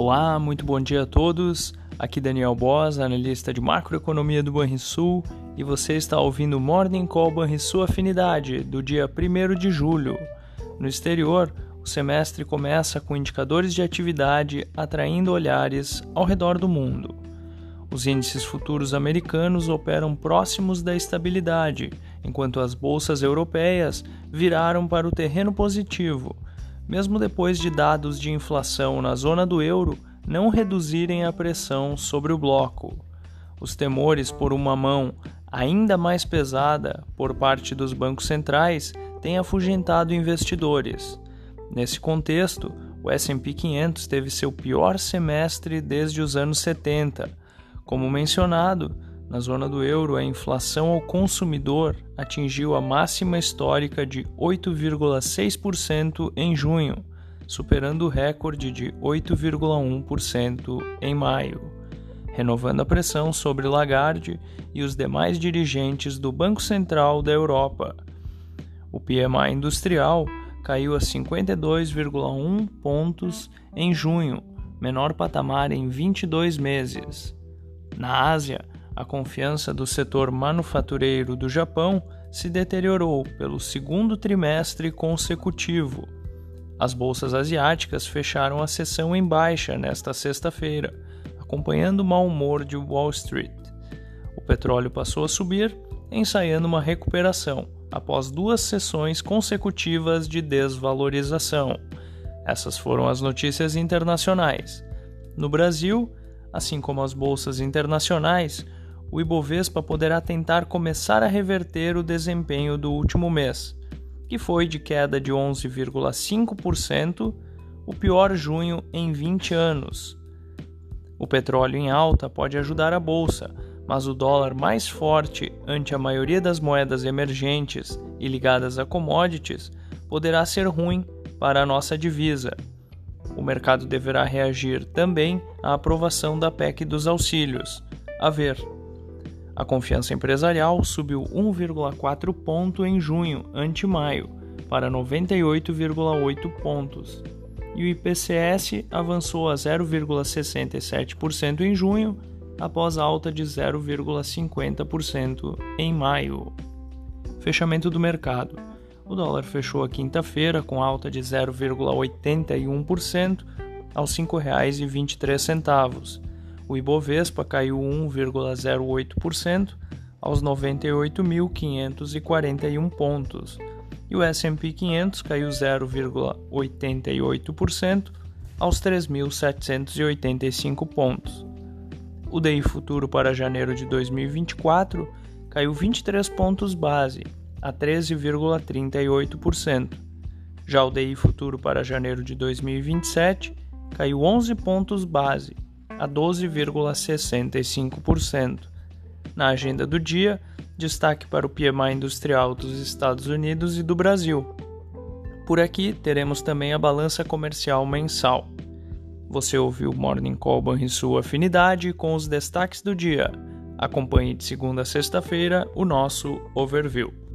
Olá, muito bom dia a todos. Aqui Daniel Boas, analista de macroeconomia do Banrisul, e você está ouvindo Morning Call Banrisul Afinidade do dia 1 de julho. No exterior, o semestre começa com indicadores de atividade atraindo olhares ao redor do mundo. Os índices futuros americanos operam próximos da estabilidade, enquanto as bolsas europeias viraram para o terreno positivo, mesmo depois de dados de inflação na zona do euro não reduzirem a pressão sobre o bloco. Os temores por uma mão ainda mais pesada por parte dos bancos centrais têm afugentado investidores. Nesse contexto, o S&P 500 teve seu pior semestre desde os anos 70 como mencionado, na zona do euro, a inflação ao consumidor atingiu a máxima histórica de 8,6% em junho, superando o recorde de 8,1% em maio, renovando a pressão sobre Lagarde e os demais dirigentes do Banco Central da Europa. O PMI industrial caiu a 52,1 pontos em junho, menor patamar em 22 meses. Na Ásia, a confiança do setor manufatureiro do Japão se deteriorou pelo segundo trimestre consecutivo. As bolsas asiáticas fecharam a sessão em baixa nesta sexta-feira, acompanhando o mau humor de Wall Street. O petróleo passou a subir, ensaiando uma recuperação após duas sessões consecutivas de desvalorização. Essas foram as notícias internacionais. No Brasil, assim como as bolsas internacionais, o Ibovespa poderá tentar começar a reverter o desempenho do último mês, que foi de queda de 11,5%, o pior junho em 20 anos. O petróleo em alta pode ajudar a bolsa, mas o dólar mais forte ante a maioria das moedas emergentes e ligadas a commodities poderá ser ruim para a nossa divisa o mercado deverá reagir também à aprovação da PEC dos auxílios. A ver. A confiança empresarial subiu 1,4 ponto em junho, ante maio, para 98,8 pontos. E o IPCS avançou a 0,67% em junho, após alta de 0,50% em maio. Fechamento do mercado. O dólar fechou a quinta-feira com alta de 0,81% aos R$ 5,23. O Ibovespa caiu 1,08% aos 98.541 pontos. E o S&P 500 caiu 0,88% aos 3.785 pontos. O DI futuro para janeiro de 2024 caiu 23 pontos base a 13,38%. Já o DI futuro para janeiro de 2027 caiu 11 pontos base, a 12,65%. Na agenda do dia, destaque para o PMI industrial dos Estados Unidos e do Brasil. Por aqui teremos também a balança comercial mensal. Você ouviu o Morning Call Banrisul Afinidade com os destaques do dia. Acompanhe de segunda a sexta-feira o nosso overview.